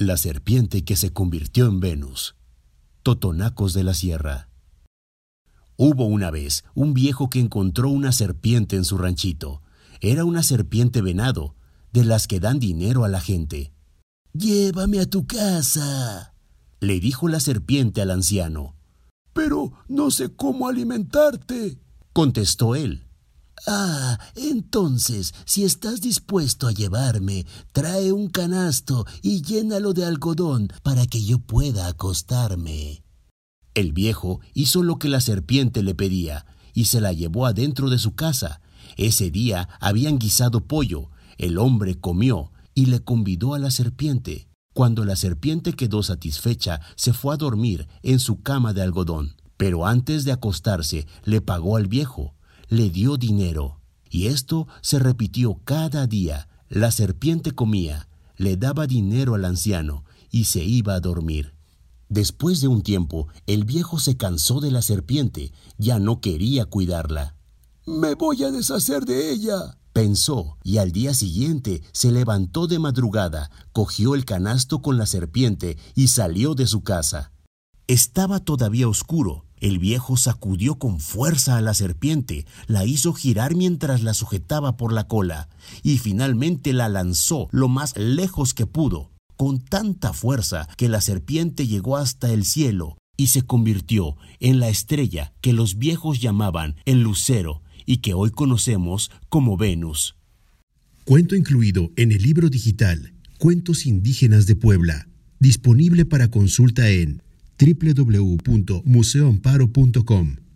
La serpiente que se convirtió en Venus. Totonacos de la Sierra. Hubo una vez un viejo que encontró una serpiente en su ranchito. Era una serpiente venado, de las que dan dinero a la gente. Llévame a tu casa, le dijo la serpiente al anciano. Pero no sé cómo alimentarte, contestó él. Ah, entonces, si estás dispuesto a llevarme, trae un canasto y llénalo de algodón para que yo pueda acostarme. El viejo hizo lo que la serpiente le pedía y se la llevó adentro de su casa. Ese día habían guisado pollo. El hombre comió y le convidó a la serpiente. Cuando la serpiente quedó satisfecha, se fue a dormir en su cama de algodón. Pero antes de acostarse, le pagó al viejo le dio dinero. Y esto se repitió cada día. La serpiente comía, le daba dinero al anciano y se iba a dormir. Después de un tiempo, el viejo se cansó de la serpiente, ya no quería cuidarla. Me voy a deshacer de ella, pensó, y al día siguiente se levantó de madrugada, cogió el canasto con la serpiente y salió de su casa. Estaba todavía oscuro, el viejo sacudió con fuerza a la serpiente, la hizo girar mientras la sujetaba por la cola y finalmente la lanzó lo más lejos que pudo, con tanta fuerza que la serpiente llegó hasta el cielo y se convirtió en la estrella que los viejos llamaban el lucero y que hoy conocemos como Venus. Cuento incluido en el libro digital Cuentos Indígenas de Puebla, disponible para consulta en www.museoamparo.com.